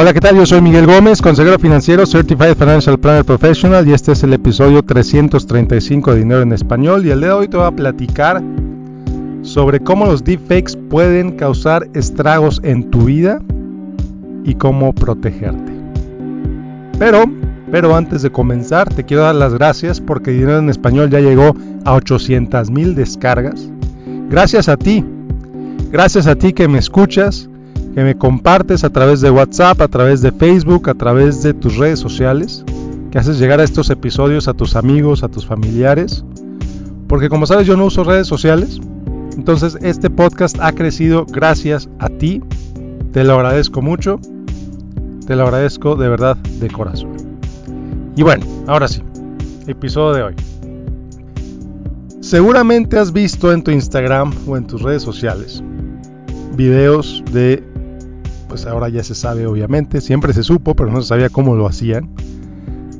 Hola, ¿qué tal? Yo soy Miguel Gómez, consejero financiero, Certified Financial Planner Professional y este es el episodio 335 de Dinero en Español y el día de hoy te voy a platicar sobre cómo los deepfakes pueden causar estragos en tu vida y cómo protegerte. Pero, pero antes de comenzar te quiero dar las gracias porque Dinero en Español ya llegó a 800 mil descargas. Gracias a ti, gracias a ti que me escuchas que me compartes a través de WhatsApp, a través de Facebook, a través de tus redes sociales, que haces llegar a estos episodios a tus amigos, a tus familiares. Porque como sabes yo no uso redes sociales, entonces este podcast ha crecido gracias a ti. Te lo agradezco mucho, te lo agradezco de verdad de corazón. Y bueno, ahora sí, episodio de hoy. Seguramente has visto en tu Instagram o en tus redes sociales videos de pues ahora ya se sabe obviamente, siempre se supo, pero no se sabía cómo lo hacían,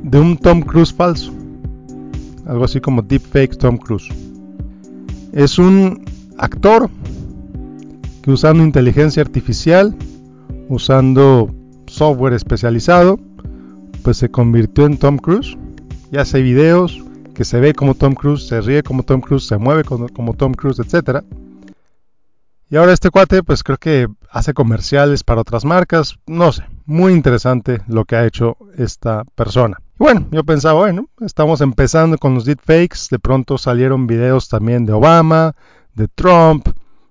de un Tom Cruise falso. Algo así como deepfake Tom Cruise. Es un actor que usando inteligencia artificial, usando software especializado, pues se convirtió en Tom Cruise y hace videos que se ve como Tom Cruise, se ríe como Tom Cruise, se mueve como, como Tom Cruise, etcétera y ahora este cuate, pues creo que hace comerciales para otras marcas. No sé, muy interesante lo que ha hecho esta persona. Y bueno, yo pensaba, bueno, estamos empezando con los deepfakes. De pronto salieron videos también de Obama, de Trump,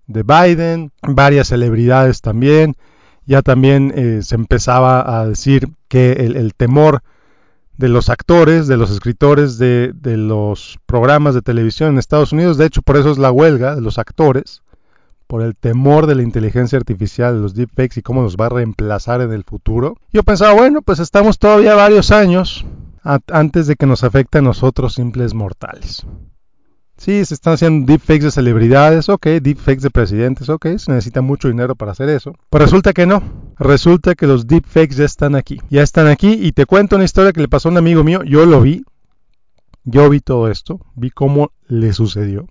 de Biden, varias celebridades también. Ya también eh, se empezaba a decir que el, temor de los actores, de los escritores de, de los programas de televisión en Estados Unidos, de hecho por eso es la huelga de los actores, por el temor de la inteligencia artificial, los deepfakes y cómo nos va a reemplazar en el futuro. Yo pensaba, bueno, pues estamos todavía varios años antes de que nos afecte a nosotros simples mortales. Sí, se están haciendo deepfakes de celebridades, ok, deepfakes de presidentes, ok, se necesita mucho dinero para hacer eso. Pero resulta que no, resulta que los deepfakes ya están aquí, ya están aquí y te cuento una historia que le pasó a un amigo mío, yo lo vi, yo vi todo esto, vi cómo le sucedió.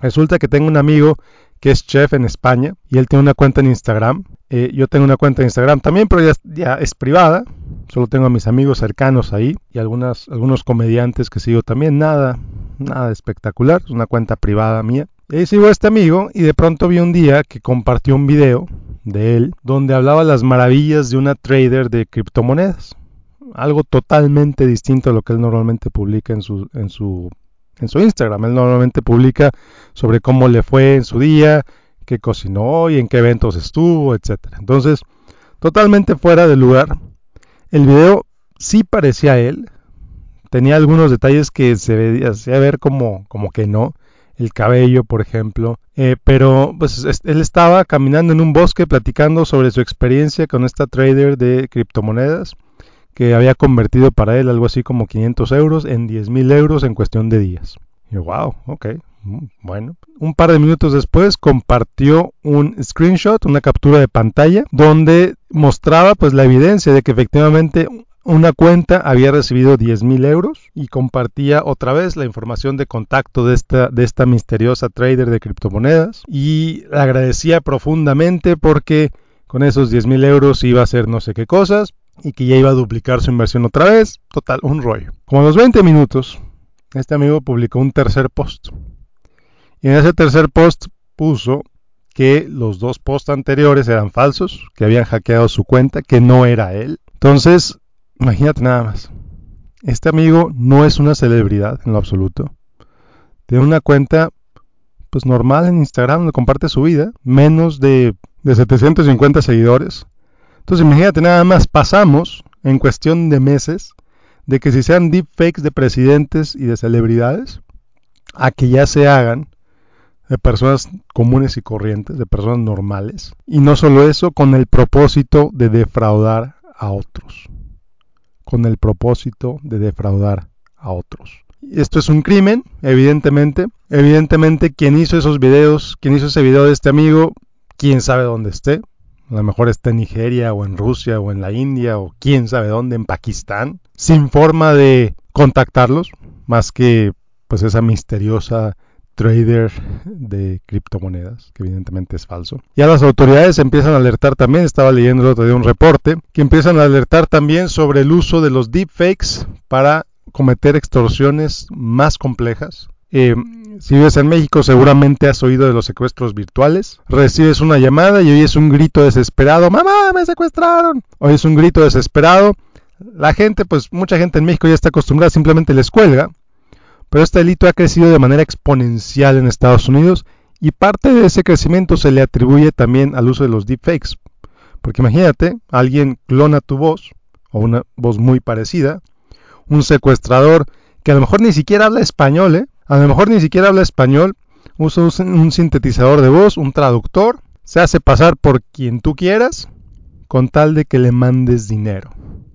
Resulta que tengo un amigo que es chef en España y él tiene una cuenta en Instagram. Eh, yo tengo una cuenta en Instagram también, pero ya, es privada. Solo tengo a mis amigos cercanos ahí y algunas, algunos comediantes que sigo también. Nada, nada espectacular. Es una cuenta privada mía. Y sigo a este amigo y de pronto vi un día que compartió un video de él donde hablaba las maravillas de una trader de criptomonedas. Algo totalmente distinto a lo que él normalmente publica en su, en su en su Instagram. Él normalmente publica sobre cómo le fue en su día, qué cocinó y en qué eventos estuvo, etc. Entonces, totalmente fuera de lugar. El video sí parecía él. Tenía algunos detalles que se hacía ver como, como que no. El cabello, por ejemplo. Eh, pero pues él estaba caminando en un bosque platicando sobre su experiencia con esta trader de criptomonedas que había convertido para él algo así como 500 euros en 10 mil euros en cuestión de días. Y wow, ok, mm, bueno. Un par de minutos después compartió un screenshot, una captura de pantalla, donde mostraba pues la evidencia de que efectivamente una cuenta había recibido 10 mil euros y compartía otra vez la información de contacto de esta, de esta misteriosa trader de criptomonedas y agradecía profundamente porque con esos 10 mil euros iba a hacer no sé qué cosas, y que ya iba a duplicar su inversión otra vez. Total, un rollo. Como a los 20 minutos, este amigo publicó un tercer post. Y en ese tercer post puso que los dos posts anteriores eran falsos, que habían hackeado su cuenta, que no era él. Entonces, imagínate nada más. Este amigo no es una celebridad en lo absoluto. Tiene una cuenta pues normal en Instagram donde comparte su vida, menos de, de 750 seguidores. Entonces imagínate nada más, pasamos en cuestión de meses de que si sean deepfakes de presidentes y de celebridades, a que ya se hagan de personas comunes y corrientes, de personas normales. Y no solo eso, con el propósito de defraudar a otros. Con el propósito de defraudar a otros. Esto es un crimen, evidentemente. Evidentemente, quien hizo esos videos, quien hizo ese video de este amigo, quién sabe dónde esté. A lo mejor está en Nigeria o en Rusia o en la India o quién sabe dónde, en Pakistán, sin forma de contactarlos, más que pues esa misteriosa trader de criptomonedas, que evidentemente es falso. Ya las autoridades empiezan a alertar también, estaba leyendo el otro día un reporte, que empiezan a alertar también sobre el uso de los deepfakes para cometer extorsiones más complejas. Eh, si vives en México seguramente has oído de los secuestros virtuales. Recibes una llamada y oyes un grito desesperado, mamá, me secuestraron. Oyes un grito desesperado. La gente, pues mucha gente en México ya está acostumbrada, simplemente les cuelga. Pero este delito ha crecido de manera exponencial en Estados Unidos y parte de ese crecimiento se le atribuye también al uso de los deepfakes. Porque imagínate, alguien clona tu voz, o una voz muy parecida, un secuestrador que a lo mejor ni siquiera habla español, ¿eh? A lo mejor ni siquiera habla español, usa un sintetizador de voz, un traductor, se hace pasar por quien tú quieras con tal de que le mandes dinero.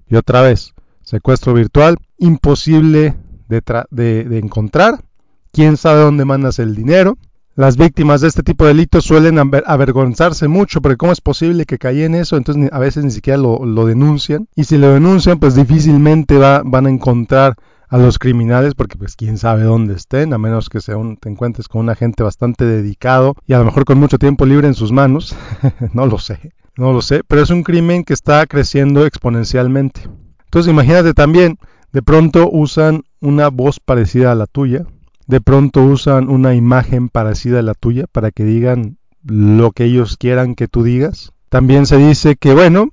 Y otra vez, secuestro virtual, imposible de, encontrar. ¿Quién sabe dónde mandas el dinero? Las víctimas de este tipo de delitos suelen avergonzarse mucho porque cómo es posible que caí en eso, entonces a veces ni siquiera lo, denuncian. Y si lo denuncian, pues difícilmente va, van a encontrar a los criminales porque pues quién sabe dónde estén, a menos que sea un, te encuentres con un agente bastante dedicado y a lo mejor con mucho tiempo libre en sus manos, no lo sé, no lo sé, pero es un crimen que está creciendo exponencialmente. Entonces imagínate también, de pronto usan una voz parecida a la tuya, de pronto usan una imagen parecida a la tuya para que digan lo que ellos quieran que tú digas. También se dice que, bueno,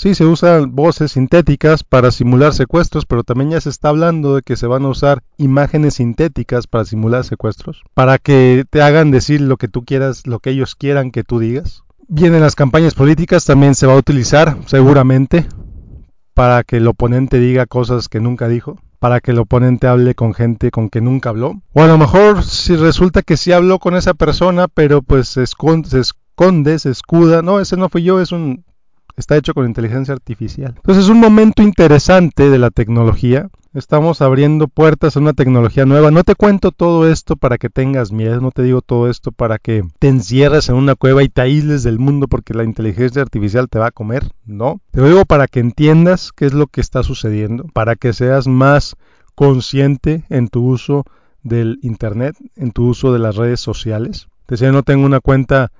Sí, se usan voces sintéticas para simular secuestros, pero también ya se está hablando de que se van a usar imágenes sintéticas para simular secuestros, para que te hagan decir lo que tú quieras, lo que ellos quieran que tú digas. Bien, en las campañas políticas también se va a utilizar, seguramente, para que el oponente diga cosas que nunca dijo, para que el oponente hable con gente con que nunca habló. O a lo mejor si resulta que sí habló con esa persona, pero pues se se esconde, se escuda, no, ese no fui yo, es un está hecho con inteligencia artificial. Entonces es un momento interesante de la tecnología. Estamos abriendo puertas a una tecnología nueva. No te cuento todo esto para que tengas miedo, no te digo todo esto para que te encierres en una cueva y te aísles del mundo porque la inteligencia artificial te va a comer. No, te lo digo para que entiendas qué es lo que está sucediendo, para que seas más consciente en tu uso del Internet, en tu uso de las redes sociales. Te decía, no tengo una cuenta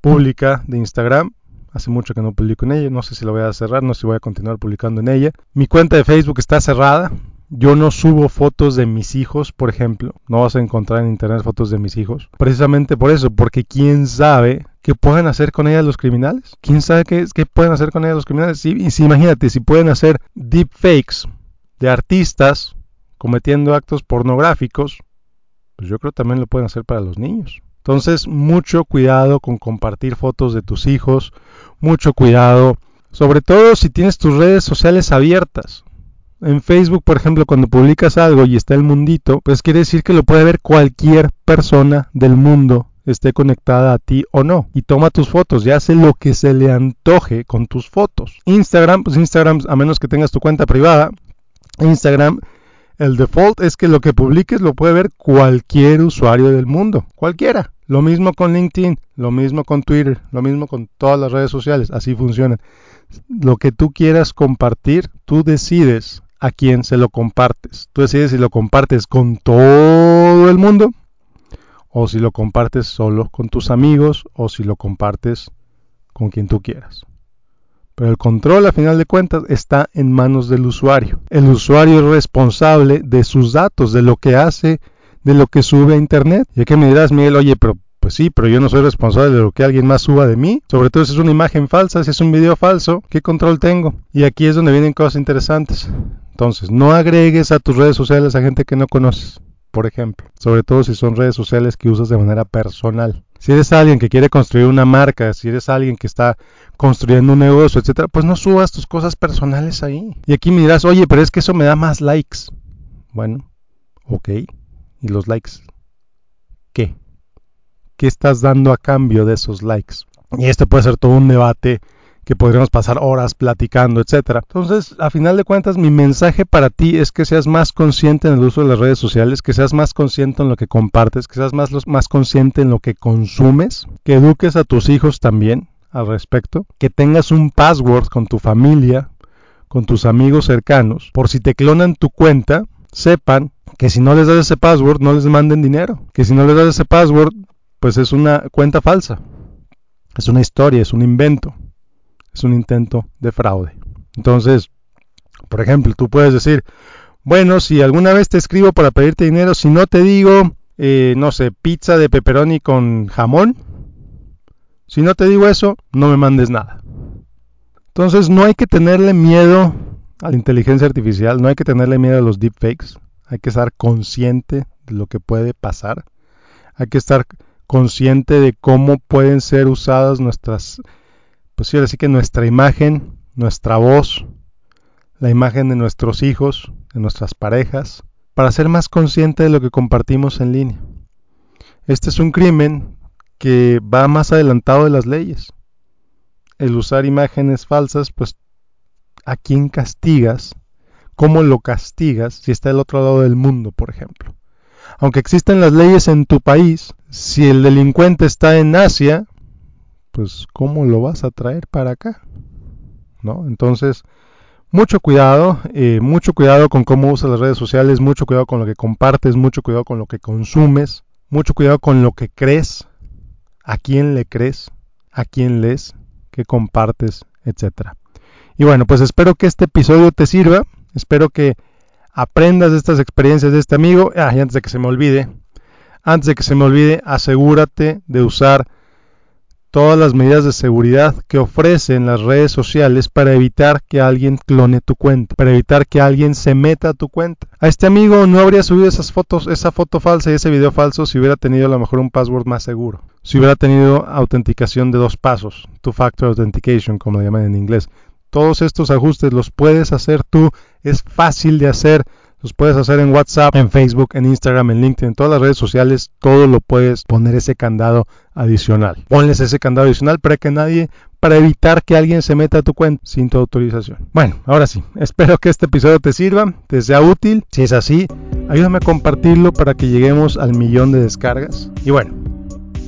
pública de Instagram, Hace mucho que no publico en ella, no sé si lo voy a cerrar, no sé si voy a continuar publicando en ella. Mi cuenta de Facebook está cerrada. Yo no subo fotos de mis hijos, por ejemplo. No vas a encontrar en internet fotos de mis hijos. Precisamente por eso, porque quién sabe qué pueden hacer con ellas los criminales. ¿Quién sabe qué, pueden hacer con ellas los criminales? y si imagínate, si pueden hacer deepfakes de artistas cometiendo actos pornográficos, pues yo creo que también lo pueden hacer para los niños. Entonces, mucho cuidado con compartir fotos de tus hijos, mucho cuidado, sobre todo si tienes tus redes sociales abiertas. En Facebook, por ejemplo, cuando publicas algo y está el mundito, pues quiere decir que lo puede ver cualquier persona del mundo, esté conectada a ti o no. Y toma tus fotos y hace lo que se le antoje con tus fotos. Instagram, pues Instagram, a menos que tengas tu cuenta privada, Instagram el default es que lo que publiques lo puede ver cualquier usuario del mundo, cualquiera. Lo mismo con LinkedIn, lo mismo con Twitter, lo mismo con todas las redes sociales, así funcionan. Lo que tú quieras compartir, tú decides a quién se lo compartes. Tú decides si lo compartes con todo el mundo o si lo compartes solo con tus amigos o si lo compartes con quien tú quieras. Pero el control, a final de cuentas, está en manos del usuario. El usuario es responsable de sus datos, de lo que hace, de lo que sube a Internet. Y que me dirás, Miguel, oye, pero pues sí, pero yo no soy responsable de lo que alguien más suba de mí. Sobre todo si es una imagen falsa, si es un video falso, ¿qué control tengo? Y aquí es donde vienen cosas interesantes. Entonces, no agregues a tus redes sociales a gente que no conoces, por ejemplo. Sobre todo si son redes sociales que usas de manera personal. Si eres alguien que quiere construir una marca, si eres alguien que está construyendo un negocio, etcétera, pues no subas tus cosas personales ahí. Y aquí me dirás, oye, pero es que eso me da más likes. Bueno, ok. ¿Y los likes? ¿Qué? ¿Qué estás dando a cambio de esos likes? Y este puede ser todo un debate que podríamos pasar horas platicando, etcétera. Entonces, a final de cuentas, mi mensaje para ti es que seas más consciente en el uso de las redes sociales, que seas más consciente en lo que compartes, que seas más, más consciente en lo que consumes, que eduques a tus hijos también al respecto, que tengas un password con tu familia, con tus amigos cercanos, por si te clonan tu cuenta, sepan Que si no les das ese password, no les manden dinero. Que si no les das ese password, pues es una cuenta falsa. Es una historia, es un invento. Es un intento de fraude. Entonces, por ejemplo, tú puedes decir, bueno, si alguna vez te escribo para pedirte dinero, si no te digo, eh, no sé, pizza de pepperoni con jamón, si no te digo eso, no me mandes nada. Entonces no hay que tenerle miedo a la inteligencia artificial, no hay que tenerle miedo a los deepfakes, hay que estar consciente de lo que puede pasar, hay que estar consciente de cómo pueden ser usadas nuestras, pues sí, así que nuestra imagen, nuestra voz, la imagen de nuestros hijos, de nuestras parejas, para ser más consciente de lo que compartimos en línea. Este es un crimen que va más adelantado de las leyes. El usar imágenes falsas, pues, ¿a quién castigas? ¿Cómo lo castigas si está del otro lado del mundo, por ejemplo? Aunque existen las leyes en tu país, si el delincuente está en Asia, pues ¿cómo lo vas a traer para acá? ¿No? Entonces, mucho cuidado, eh, mucho cuidado con cómo usas las redes sociales, mucho cuidado con lo que compartes, mucho cuidado con lo que consumes, mucho cuidado con lo que crees, a quién le crees, a quién lees, qué compartes, etcétera. Y bueno, pues espero que este episodio te sirva, espero que aprendas de estas experiencias de este amigo. Ah, y antes de que se me olvide, antes de que se me olvide, asegúrate de usar todas las medidas de seguridad que ofrecen las redes sociales para evitar que alguien clone tu cuenta, para evitar que alguien se meta a tu cuenta. A este amigo no habría subido esas fotos, esa foto falsa y ese video falso si hubiera tenido a lo mejor un password más seguro, si hubiera tenido autenticación de dos pasos, two-factor authentication como le llaman en inglés. Todos estos ajustes los puedes hacer tú, es fácil de hacer los puedes hacer en WhatsApp, en Facebook, en Instagram, en LinkedIn, en todas las redes sociales. Todo lo puedes poner ese candado adicional. Ponles ese candado adicional para que nadie, para evitar que alguien se meta a tu cuenta sin tu autorización. Bueno, ahora sí, espero que este episodio te sirva, te sea útil. Si es así, ayúdame a compartirlo para que lleguemos al millón de descargas. Y bueno,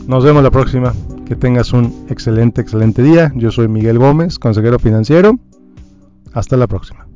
nos vemos la próxima. Que tengas un excelente, excelente día. Yo soy Miguel Gómez, consejero financiero. Hasta la próxima.